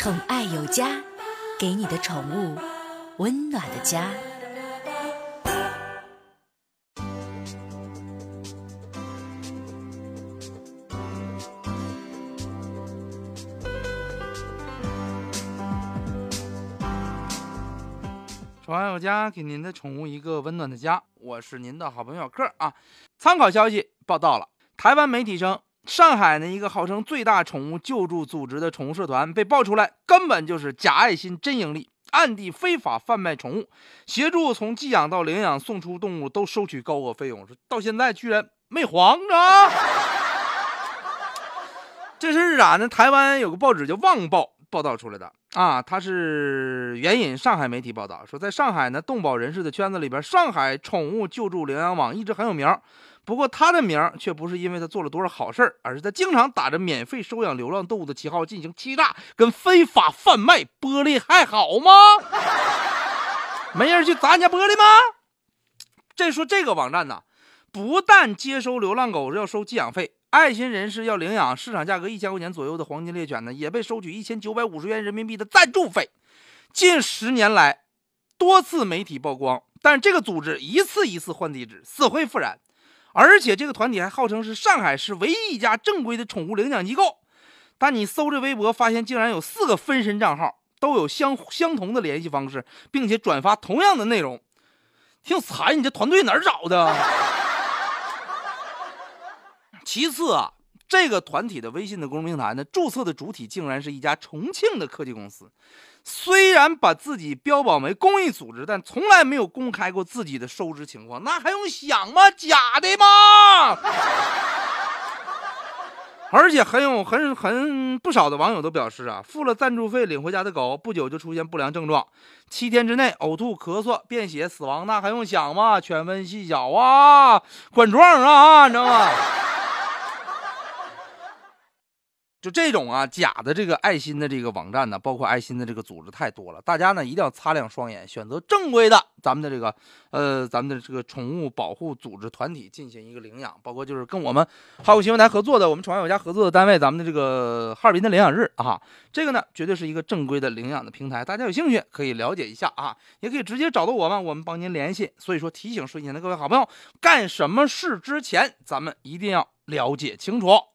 宠爱有家，给你的宠物温暖的家。宠爱有家，给您的宠物一个温暖的家。我是您的好朋友克啊。参考消息报道了，台湾媒体称，上海呢一个号称最大宠物救助组织的宠物社团被爆出来，根本就是假爱心真盈利，暗地非法贩卖宠物，协助从寄养到领养、送出动物都收取高额费用，到现在居然没黄着。这是咋呢？台湾有个报纸叫《旺报》报道出来的啊，他是援引上海媒体报道说，在上海呢，动保人士的圈子里边，上海宠物救助领养网一直很有名。不过他的名却不是因为他做了多少好事，而是他经常打着免费收养流浪动物的旗号进行欺诈跟非法贩卖玻璃，还好吗？没人去砸人家玻璃吗？这说这个网站呢，不但接收流浪狗要收寄养费，爱心人士要领养市场价格一千块钱左右的黄金猎犬呢，也被收取一千九百五十元人民币的赞助费。近十年来，多次媒体曝光，但这个组织一次一次换地址，死灰复燃。而且这个团体还号称是上海市唯一一家正规的宠物领养机构，但你搜这微博，发现竟然有四个分身账号，都有相相同的联系方式，并且转发同样的内容，挺惨！你这团队哪儿找的？其次啊，这个团体的微信的公众平台呢，注册的主体竟然是一家重庆的科技公司。虽然把自己标榜为公益组织，但从来没有公开过自己的收支情况，那还用想吗？假的吗？而且很有很很不少的网友都表示啊，付了赞助费领回家的狗，不久就出现不良症状，七天之内呕吐、咳嗽、便血、死亡，那还用想吗？犬瘟细小啊，管状啊，你知道吗？就这种啊假的这个爱心的这个网站呢，包括爱心的这个组织太多了，大家呢一定要擦亮双眼，选择正规的咱们的这个呃咱们的这个宠物保护组织团体进行一个领养，包括就是跟我们哈古新闻台合作的，我们宠爱有家合作的单位，咱们的这个哈尔滨的领养日啊，这个呢绝对是一个正规的领养的平台，大家有兴趣可以了解一下啊，也可以直接找到我们，我们帮您联系。所以说提醒睡前的各位好朋友，干什么事之前咱们一定要了解清楚。